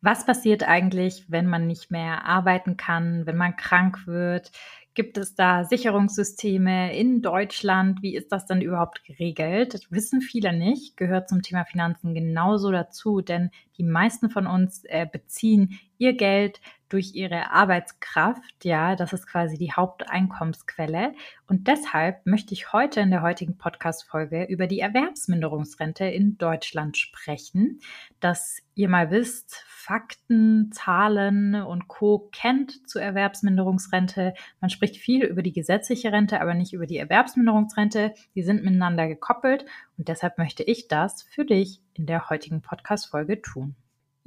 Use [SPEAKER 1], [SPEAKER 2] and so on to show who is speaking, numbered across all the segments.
[SPEAKER 1] Was passiert eigentlich, wenn man nicht mehr arbeiten kann, wenn man krank wird? Gibt es da Sicherungssysteme in Deutschland? Wie ist das dann überhaupt geregelt? Das wissen viele nicht, gehört zum Thema Finanzen genauso dazu, denn die meisten von uns äh, beziehen ihr Geld durch ihre Arbeitskraft. Ja, das ist quasi die Haupteinkommensquelle. Und deshalb möchte ich heute in der heutigen Podcast-Folge über die Erwerbsminderungsrente in Deutschland sprechen, dass ihr mal wisst, Fakten, Zahlen und Co. kennt zur Erwerbsminderungsrente. Man spricht viel über die gesetzliche Rente, aber nicht über die Erwerbsminderungsrente. Die sind miteinander gekoppelt und deshalb möchte ich das für dich in der heutigen Podcast-Folge tun.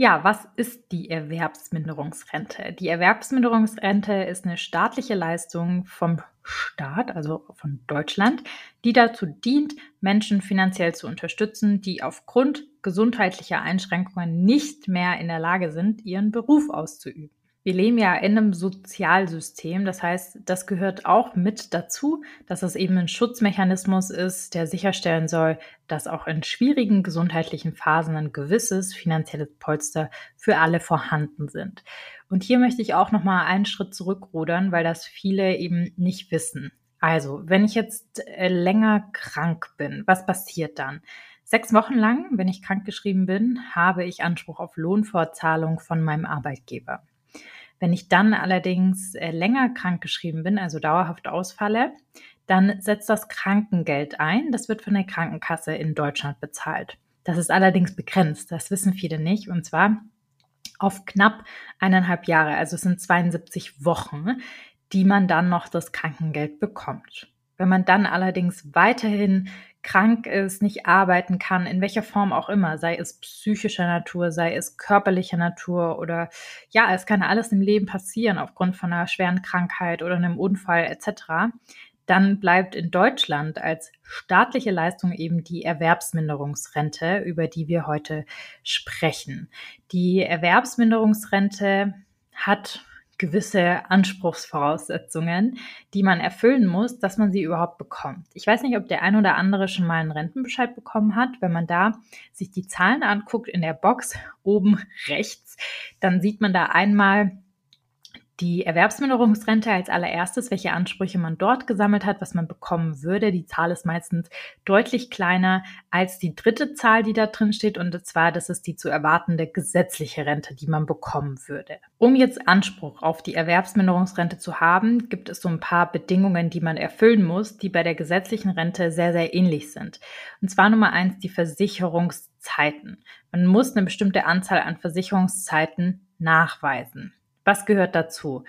[SPEAKER 1] Ja, was ist die Erwerbsminderungsrente? Die Erwerbsminderungsrente ist eine staatliche Leistung vom Staat, also von Deutschland, die dazu dient, Menschen finanziell zu unterstützen, die aufgrund gesundheitlicher Einschränkungen nicht mehr in der Lage sind, ihren Beruf auszuüben. Wir leben ja in einem Sozialsystem, das heißt, das gehört auch mit dazu, dass es eben ein Schutzmechanismus ist, der sicherstellen soll, dass auch in schwierigen gesundheitlichen Phasen ein gewisses finanzielles Polster für alle vorhanden sind. Und hier möchte ich auch noch mal einen Schritt zurückrudern, weil das viele eben nicht wissen. Also, wenn ich jetzt äh, länger krank bin, was passiert dann? Sechs Wochen lang, wenn ich krankgeschrieben bin, habe ich Anspruch auf Lohnfortzahlung von meinem Arbeitgeber. Wenn ich dann allerdings äh, länger krankgeschrieben bin, also dauerhaft ausfalle, dann setzt das Krankengeld ein. Das wird von der Krankenkasse in Deutschland bezahlt. Das ist allerdings begrenzt. Das wissen viele nicht. Und zwar auf knapp eineinhalb Jahre. Also es sind 72 Wochen, die man dann noch das Krankengeld bekommt. Wenn man dann allerdings weiterhin krank ist, nicht arbeiten kann, in welcher Form auch immer, sei es psychischer Natur, sei es körperlicher Natur oder ja, es kann alles im Leben passieren aufgrund von einer schweren Krankheit oder einem Unfall etc., dann bleibt in Deutschland als staatliche Leistung eben die Erwerbsminderungsrente, über die wir heute sprechen. Die Erwerbsminderungsrente hat gewisse Anspruchsvoraussetzungen, die man erfüllen muss, dass man sie überhaupt bekommt. Ich weiß nicht, ob der ein oder andere schon mal einen Rentenbescheid bekommen hat. Wenn man da sich die Zahlen anguckt in der Box oben rechts, dann sieht man da einmal die Erwerbsminderungsrente als allererstes, welche Ansprüche man dort gesammelt hat, was man bekommen würde. Die Zahl ist meistens deutlich kleiner als die dritte Zahl, die da drin steht. Und zwar, das ist die zu erwartende gesetzliche Rente, die man bekommen würde. Um jetzt Anspruch auf die Erwerbsminderungsrente zu haben, gibt es so ein paar Bedingungen, die man erfüllen muss, die bei der gesetzlichen Rente sehr, sehr ähnlich sind. Und zwar Nummer eins, die Versicherungszeiten. Man muss eine bestimmte Anzahl an Versicherungszeiten nachweisen. Was gehört dazu?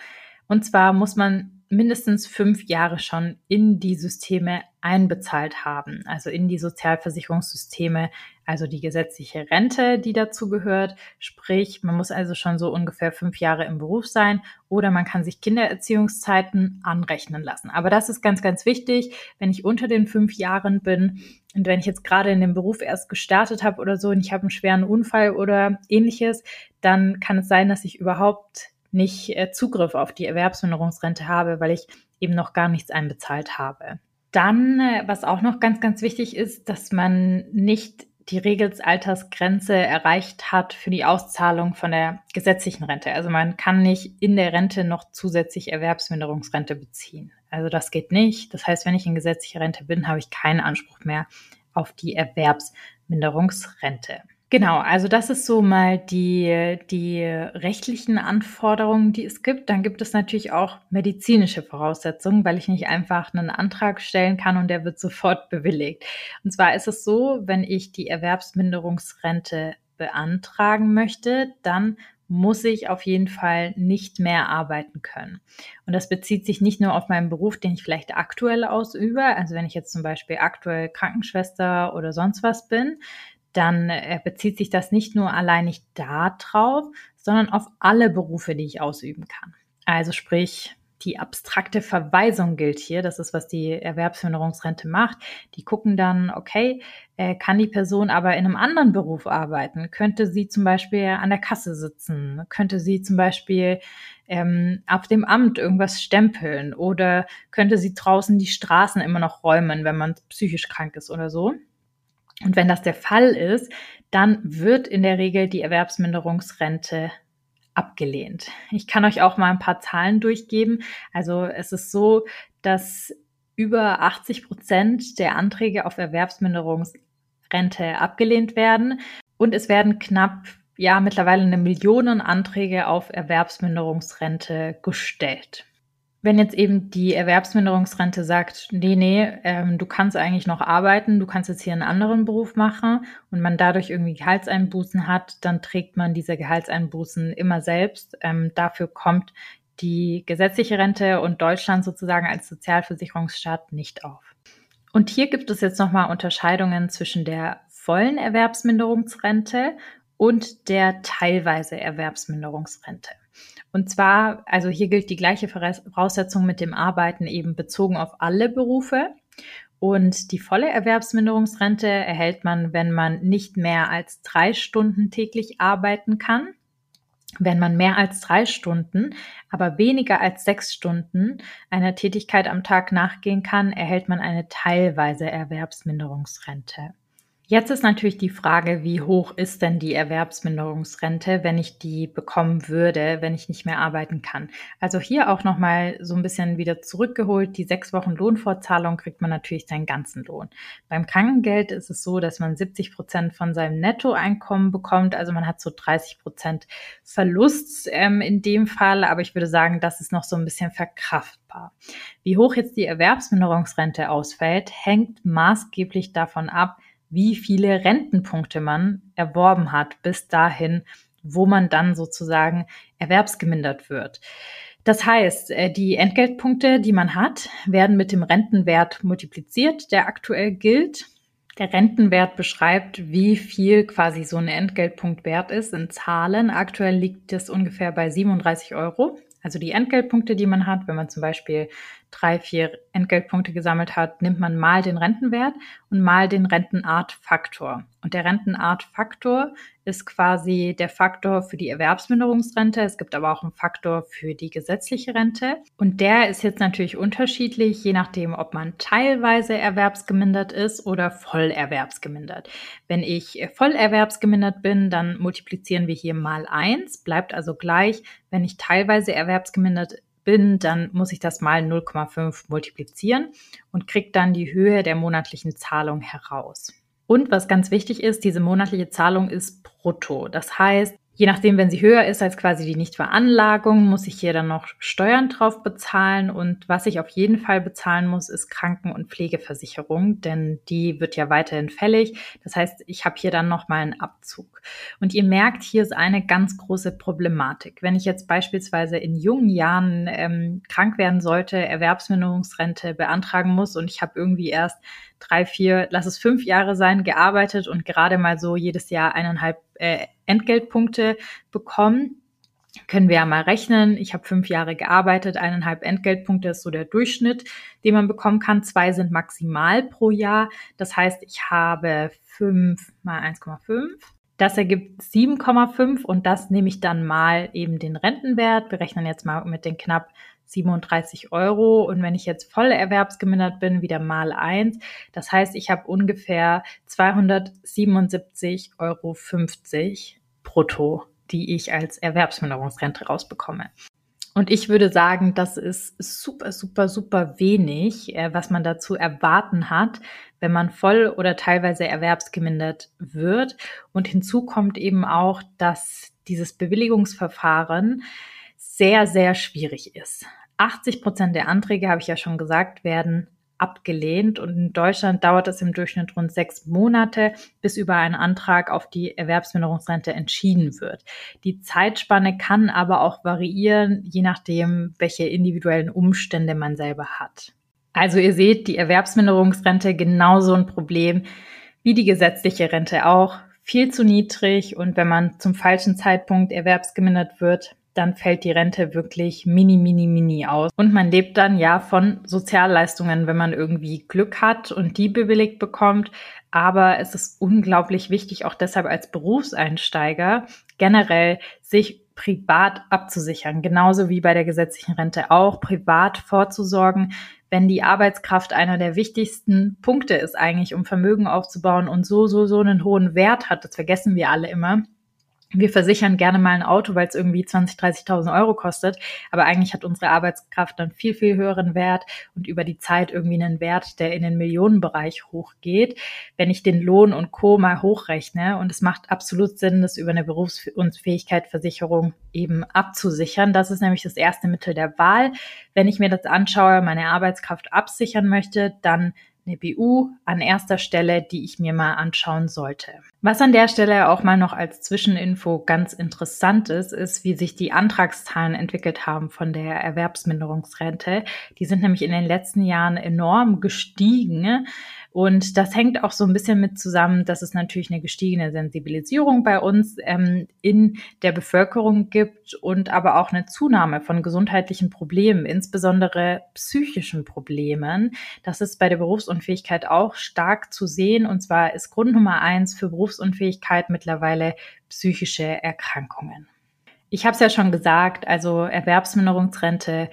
[SPEAKER 1] Und zwar muss man mindestens fünf Jahre schon in die Systeme einbezahlt haben, also in die Sozialversicherungssysteme, also die gesetzliche Rente, die dazu gehört. Sprich, man muss also schon so ungefähr fünf Jahre im Beruf sein oder man kann sich Kindererziehungszeiten anrechnen lassen. Aber das ist ganz, ganz wichtig, wenn ich unter den fünf Jahren bin und wenn ich jetzt gerade in dem Beruf erst gestartet habe oder so und ich habe einen schweren Unfall oder ähnliches, dann kann es sein, dass ich überhaupt nicht äh, Zugriff auf die Erwerbsminderungsrente habe, weil ich eben noch gar nichts einbezahlt habe. Dann, äh, was auch noch ganz, ganz wichtig ist, dass man nicht die Regelsaltersgrenze erreicht hat für die Auszahlung von der gesetzlichen Rente. Also man kann nicht in der Rente noch zusätzlich Erwerbsminderungsrente beziehen. Also das geht nicht. Das heißt, wenn ich in gesetzlicher Rente bin, habe ich keinen Anspruch mehr auf die Erwerbsminderungsrente. Genau, also das ist so mal die, die rechtlichen Anforderungen, die es gibt. Dann gibt es natürlich auch medizinische Voraussetzungen, weil ich nicht einfach einen Antrag stellen kann und der wird sofort bewilligt. Und zwar ist es so, wenn ich die Erwerbsminderungsrente beantragen möchte, dann muss ich auf jeden Fall nicht mehr arbeiten können. Und das bezieht sich nicht nur auf meinen Beruf, den ich vielleicht aktuell ausübe, also wenn ich jetzt zum Beispiel aktuell Krankenschwester oder sonst was bin, dann äh, bezieht sich das nicht nur alleinig darauf, sondern auf alle Berufe, die ich ausüben kann. Also sprich die abstrakte Verweisung gilt hier. Das ist, was die Erwerbsminderungsrente macht. Die gucken dann, okay, äh, kann die Person aber in einem anderen Beruf arbeiten? Könnte sie zum Beispiel an der Kasse sitzen? Könnte sie zum Beispiel ähm, auf dem Amt irgendwas stempeln? Oder könnte sie draußen die Straßen immer noch räumen, wenn man psychisch krank ist oder so? Und wenn das der Fall ist, dann wird in der Regel die Erwerbsminderungsrente abgelehnt. Ich kann euch auch mal ein paar Zahlen durchgeben. Also es ist so, dass über 80 Prozent der Anträge auf Erwerbsminderungsrente abgelehnt werden und es werden knapp ja mittlerweile eine Million Anträge auf Erwerbsminderungsrente gestellt. Wenn jetzt eben die Erwerbsminderungsrente sagt, nee, nee, ähm, du kannst eigentlich noch arbeiten, du kannst jetzt hier einen anderen Beruf machen und man dadurch irgendwie Gehaltseinbußen hat, dann trägt man diese Gehaltseinbußen immer selbst. Ähm, dafür kommt die gesetzliche Rente und Deutschland sozusagen als Sozialversicherungsstaat nicht auf. Und hier gibt es jetzt nochmal Unterscheidungen zwischen der vollen Erwerbsminderungsrente und der teilweise Erwerbsminderungsrente. Und zwar, also hier gilt die gleiche Voraussetzung mit dem Arbeiten eben bezogen auf alle Berufe. Und die volle Erwerbsminderungsrente erhält man, wenn man nicht mehr als drei Stunden täglich arbeiten kann. Wenn man mehr als drei Stunden, aber weniger als sechs Stunden einer Tätigkeit am Tag nachgehen kann, erhält man eine teilweise Erwerbsminderungsrente. Jetzt ist natürlich die Frage, wie hoch ist denn die Erwerbsminderungsrente, wenn ich die bekommen würde, wenn ich nicht mehr arbeiten kann? Also hier auch nochmal so ein bisschen wieder zurückgeholt. Die sechs Wochen Lohnfortzahlung kriegt man natürlich seinen ganzen Lohn. Beim Krankengeld ist es so, dass man 70 Prozent von seinem Nettoeinkommen bekommt. Also man hat so 30 Prozent Verlust ähm, in dem Fall. Aber ich würde sagen, das ist noch so ein bisschen verkraftbar. Wie hoch jetzt die Erwerbsminderungsrente ausfällt, hängt maßgeblich davon ab, wie viele Rentenpunkte man erworben hat bis dahin, wo man dann sozusagen erwerbsgemindert wird. Das heißt, äh, die Entgeltpunkte, die man hat, werden mit dem Rentenwert multipliziert, der aktuell gilt. Der Rentenwert beschreibt, wie viel quasi so ein Entgeltpunkt wert ist in Zahlen. Aktuell liegt es ungefähr bei 37 Euro. Also die Entgeltpunkte, die man hat, wenn man zum Beispiel drei, vier Entgeltpunkte gesammelt hat, nimmt man mal den Rentenwert und mal den Rentenartfaktor. Und der Rentenartfaktor ist quasi der Faktor für die Erwerbsminderungsrente. Es gibt aber auch einen Faktor für die gesetzliche Rente. Und der ist jetzt natürlich unterschiedlich, je nachdem, ob man teilweise erwerbsgemindert ist oder voll erwerbsgemindert. Wenn ich voll erwerbsgemindert bin, dann multiplizieren wir hier mal eins, bleibt also gleich. Wenn ich teilweise erwerbsgemindert bin, dann muss ich das mal 0,5 multiplizieren und kriege dann die Höhe der monatlichen Zahlung heraus. Und was ganz wichtig ist, diese monatliche Zahlung ist brutto. Das heißt, Je nachdem, wenn sie höher ist als quasi die Nichtveranlagung, muss ich hier dann noch Steuern drauf bezahlen. Und was ich auf jeden Fall bezahlen muss, ist Kranken- und Pflegeversicherung, denn die wird ja weiterhin fällig. Das heißt, ich habe hier dann nochmal einen Abzug. Und ihr merkt, hier ist eine ganz große Problematik. Wenn ich jetzt beispielsweise in jungen Jahren ähm, krank werden sollte, Erwerbsminderungsrente beantragen muss und ich habe irgendwie erst drei, vier, lass es fünf Jahre sein, gearbeitet und gerade mal so jedes Jahr eineinhalb äh, Entgeltpunkte bekommen. Können wir ja mal rechnen. Ich habe fünf Jahre gearbeitet, eineinhalb Entgeltpunkte ist so der Durchschnitt, den man bekommen kann. Zwei sind maximal pro Jahr. Das heißt, ich habe fünf mal 1,5. Das ergibt 7,5 und das nehme ich dann mal eben den Rentenwert. Wir rechnen jetzt mal mit den knapp 37 Euro. Und wenn ich jetzt voll erwerbsgemindert bin, wieder mal eins. Das heißt, ich habe ungefähr 277,50 Euro brutto, die ich als Erwerbsminderungsrente rausbekomme. Und ich würde sagen, das ist super, super, super wenig, äh, was man dazu erwarten hat, wenn man voll oder teilweise erwerbsgemindert wird. Und hinzu kommt eben auch, dass dieses Bewilligungsverfahren sehr, sehr schwierig ist. 80 Prozent der Anträge, habe ich ja schon gesagt, werden abgelehnt. Und in Deutschland dauert es im Durchschnitt rund sechs Monate, bis über einen Antrag auf die Erwerbsminderungsrente entschieden wird. Die Zeitspanne kann aber auch variieren, je nachdem, welche individuellen Umstände man selber hat. Also ihr seht, die Erwerbsminderungsrente genauso ein Problem wie die gesetzliche Rente auch. Viel zu niedrig und wenn man zum falschen Zeitpunkt erwerbsgemindert wird, dann fällt die Rente wirklich mini, mini, mini aus. Und man lebt dann ja von Sozialleistungen, wenn man irgendwie Glück hat und die bewilligt bekommt. Aber es ist unglaublich wichtig, auch deshalb als Berufseinsteiger generell sich privat abzusichern. Genauso wie bei der gesetzlichen Rente auch, privat vorzusorgen, wenn die Arbeitskraft einer der wichtigsten Punkte ist eigentlich, um Vermögen aufzubauen und so, so, so einen hohen Wert hat. Das vergessen wir alle immer wir versichern gerne mal ein Auto, weil es irgendwie 20, 30.000 Euro kostet. Aber eigentlich hat unsere Arbeitskraft dann viel, viel höheren Wert und über die Zeit irgendwie einen Wert, der in den Millionenbereich hochgeht. Wenn ich den Lohn und Co. mal hochrechne und es macht absolut Sinn, das über eine Berufsunfähigkeitsversicherung eben abzusichern. Das ist nämlich das erste Mittel der Wahl. Wenn ich mir das anschaue, meine Arbeitskraft absichern möchte, dann eine BU an erster Stelle, die ich mir mal anschauen sollte. Was an der Stelle auch mal noch als Zwischeninfo ganz interessant ist, ist, wie sich die Antragszahlen entwickelt haben von der Erwerbsminderungsrente. Die sind nämlich in den letzten Jahren enorm gestiegen. Und das hängt auch so ein bisschen mit zusammen, dass es natürlich eine gestiegene Sensibilisierung bei uns ähm, in der Bevölkerung gibt und aber auch eine Zunahme von gesundheitlichen Problemen, insbesondere psychischen Problemen. Das ist bei der Berufsunfähigkeit auch stark zu sehen. Und zwar ist Grund Nummer eins für Berufsunfähigkeit mittlerweile psychische Erkrankungen. Ich habe es ja schon gesagt, also Erwerbsminderungsrente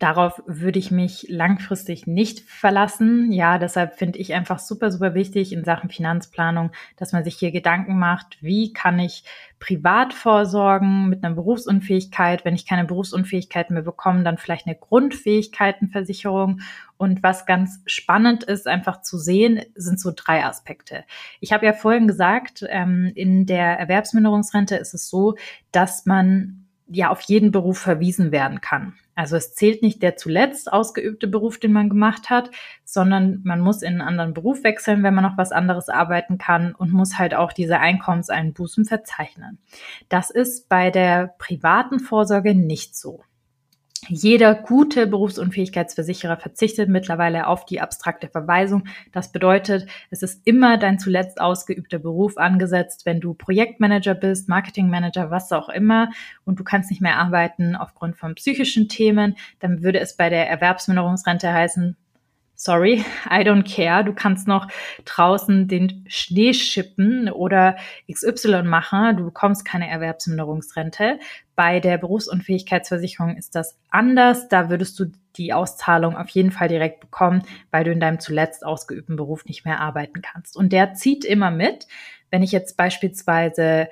[SPEAKER 1] Darauf würde ich mich langfristig nicht verlassen. Ja, deshalb finde ich einfach super, super wichtig in Sachen Finanzplanung, dass man sich hier Gedanken macht, wie kann ich privat vorsorgen mit einer Berufsunfähigkeit. Wenn ich keine Berufsunfähigkeit mehr bekomme, dann vielleicht eine Grundfähigkeitenversicherung. Und was ganz spannend ist, einfach zu sehen, sind so drei Aspekte. Ich habe ja vorhin gesagt, ähm, in der Erwerbsminderungsrente ist es so, dass man ja auf jeden Beruf verwiesen werden kann. Also es zählt nicht der zuletzt ausgeübte Beruf, den man gemacht hat, sondern man muss in einen anderen Beruf wechseln, wenn man noch was anderes arbeiten kann und muss halt auch diese Einkommenseinbußen verzeichnen. Das ist bei der privaten Vorsorge nicht so. Jeder gute Berufsunfähigkeitsversicherer verzichtet mittlerweile auf die abstrakte Verweisung. Das bedeutet, es ist immer dein zuletzt ausgeübter Beruf angesetzt, wenn du Projektmanager bist, Marketingmanager, was auch immer, und du kannst nicht mehr arbeiten aufgrund von psychischen Themen, dann würde es bei der Erwerbsminderungsrente heißen, sorry, I don't care. Du kannst noch draußen den Schnee schippen oder XY machen. Du bekommst keine Erwerbsminderungsrente. Bei der Berufsunfähigkeitsversicherung ist das anders. Da würdest du die Auszahlung auf jeden Fall direkt bekommen, weil du in deinem zuletzt ausgeübten Beruf nicht mehr arbeiten kannst. Und der zieht immer mit. Wenn ich jetzt beispielsweise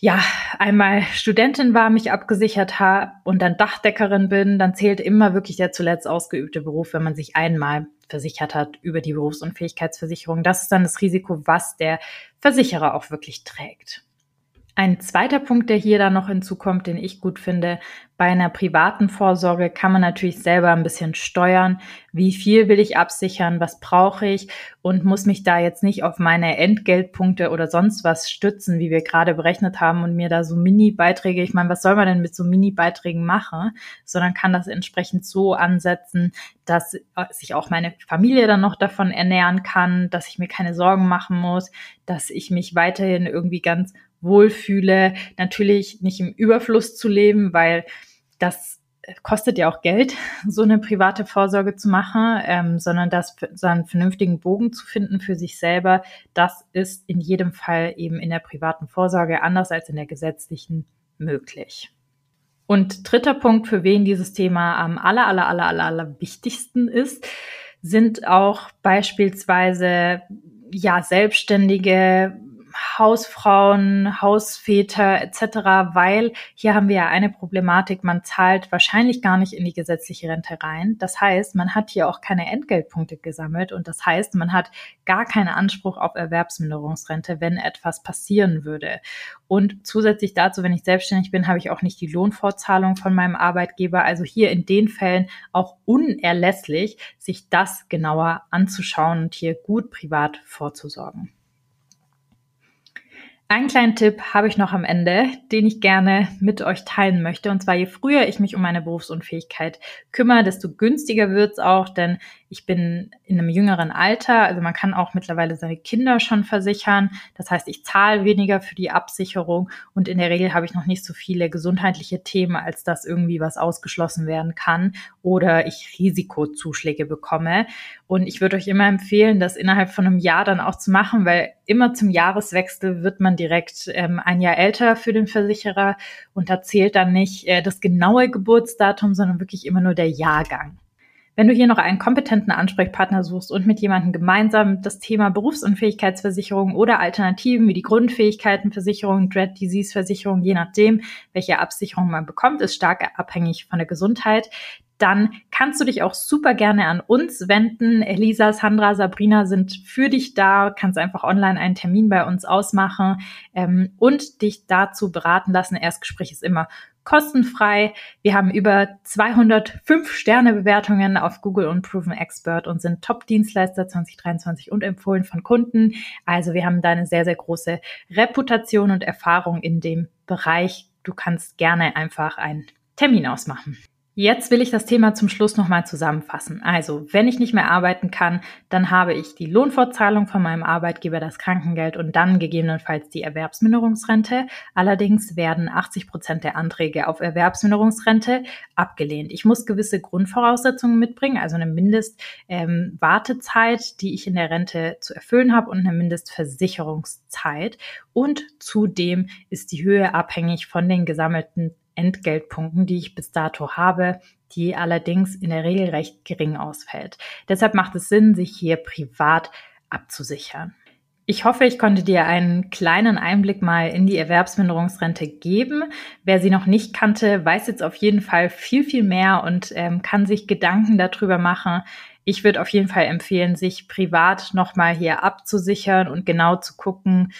[SPEAKER 1] ja, einmal Studentin war, mich abgesichert habe und dann Dachdeckerin bin, dann zählt immer wirklich der zuletzt ausgeübte Beruf, wenn man sich einmal versichert hat über die Berufsunfähigkeitsversicherung. Das ist dann das Risiko, was der Versicherer auch wirklich trägt. Ein zweiter Punkt, der hier dann noch hinzukommt, den ich gut finde, bei einer privaten Vorsorge kann man natürlich selber ein bisschen steuern. Wie viel will ich absichern? Was brauche ich? Und muss mich da jetzt nicht auf meine Entgeltpunkte oder sonst was stützen, wie wir gerade berechnet haben und mir da so Mini-Beiträge, ich meine, was soll man denn mit so Mini-Beiträgen machen? Sondern kann das entsprechend so ansetzen, dass sich auch meine Familie dann noch davon ernähren kann, dass ich mir keine Sorgen machen muss, dass ich mich weiterhin irgendwie ganz wohlfühle. Natürlich nicht im Überfluss zu leben, weil das kostet ja auch Geld, so eine private Vorsorge zu machen, ähm, sondern das so einen vernünftigen Bogen zu finden für sich selber, das ist in jedem Fall eben in der privaten Vorsorge anders als in der gesetzlichen möglich. Und dritter Punkt, für wen dieses Thema am aller, aller, aller, aller, aller wichtigsten ist, sind auch beispielsweise ja Selbstständige, Hausfrauen, Hausväter etc., weil hier haben wir ja eine Problematik, man zahlt wahrscheinlich gar nicht in die gesetzliche Rente rein. Das heißt, man hat hier auch keine Entgeltpunkte gesammelt und das heißt, man hat gar keinen Anspruch auf Erwerbsminderungsrente, wenn etwas passieren würde. Und zusätzlich dazu, wenn ich selbstständig bin, habe ich auch nicht die Lohnfortzahlung von meinem Arbeitgeber. Also hier in den Fällen auch unerlässlich, sich das genauer anzuschauen und hier gut privat vorzusorgen. Einen kleinen Tipp habe ich noch am Ende, den ich gerne mit euch teilen möchte. Und zwar, je früher ich mich um meine Berufsunfähigkeit kümmere, desto günstiger wird es auch, denn Ich bin in einem jüngeren Alter, also man kann auch mittlerweile seine Kinder schon versichern. Das heißt, ich zahle weniger für die Absicherung und in der Regel habe ich noch nicht so viele gesundheitliche Themen, als dass irgendwie was ausgeschlossen werden kann oder ich Risikozuschläge bekomme. Und ich würde euch immer empfehlen, das innerhalb von einem Jahr dann auch zu machen, weil immer zum Jahreswechsel wird man direkt ähm, ein Jahr älter für den Versicherer und da zählt dann nicht äh, das genaue Geburtsdatum, sondern wirklich immer nur der Jahrgang. Wenn du hier noch einen kompetenten Ansprechpartner suchst und mit jemandem gemeinsam das Thema Berufsunfähigkeitsversicherung oder Alternativen wie die Grundfähigkeitenversicherung, Dread Disease Versicherung, je nachdem, welche Absicherung man bekommt, ist stark abhängig von der Gesundheit, dann kannst du dich auch super gerne an uns wenden. Elisa, Sandra, Sabrina sind für dich da. Kannst einfach online einen Termin bei uns ausmachen ähm, und dich dazu beraten lassen. Erstgespräch ist immer kostenfrei. Wir haben über 205 Sterne Bewertungen auf Google und Proven Expert und sind Top-Dienstleister 2023 und empfohlen von Kunden. Also wir haben da eine sehr, sehr große Reputation und Erfahrung in dem Bereich. Du kannst gerne einfach einen Termin ausmachen. Jetzt will ich das Thema zum Schluss nochmal zusammenfassen. Also, wenn ich nicht mehr arbeiten kann, dann habe ich die Lohnfortzahlung von meinem Arbeitgeber, das Krankengeld und dann gegebenenfalls die Erwerbsminderungsrente. Allerdings werden 80 Prozent der Anträge auf Erwerbsminderungsrente abgelehnt. Ich muss gewisse Grundvoraussetzungen mitbringen, also eine Mindestwartezeit, ähm, die ich in der Rente zu erfüllen habe und eine Mindestversicherungszeit. Und zudem ist die Höhe abhängig von den gesammelten Entgeltpunkten, die ich bis dato habe, die allerdings in der Regel recht gering ausfällt. Deshalb macht es Sinn, sich hier privat abzusichern. Ich hoffe, ich konnte dir einen kleinen Einblick mal in die Erwerbsminderungsrente geben. Wer sie noch nicht kannte, weiß jetzt auf jeden Fall viel, viel mehr und ähm, kann sich Gedanken darüber machen. Ich würde auf jeden Fall empfehlen, sich privat nochmal hier abzusichern und genau zu gucken,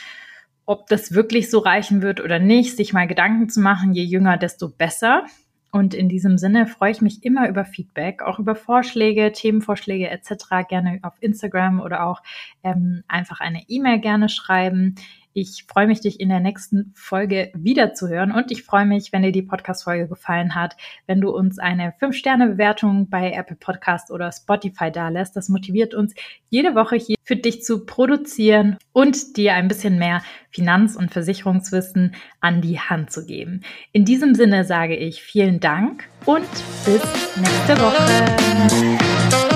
[SPEAKER 1] ob das wirklich so reichen wird oder nicht, sich mal Gedanken zu machen, je jünger, desto besser. Und in diesem Sinne freue ich mich immer über Feedback, auch über Vorschläge, Themenvorschläge etc. gerne auf Instagram oder auch ähm, einfach eine E-Mail gerne schreiben. Ich freue mich, dich in der nächsten Folge wiederzuhören und ich freue mich, wenn dir die Podcast-Folge gefallen hat, wenn du uns eine 5-Sterne-Bewertung bei Apple Podcast oder Spotify dalässt. Das motiviert uns, jede Woche hier für dich zu produzieren und dir ein bisschen mehr Finanz- und Versicherungswissen an die Hand zu geben. In diesem Sinne sage ich vielen Dank und bis nächste Woche.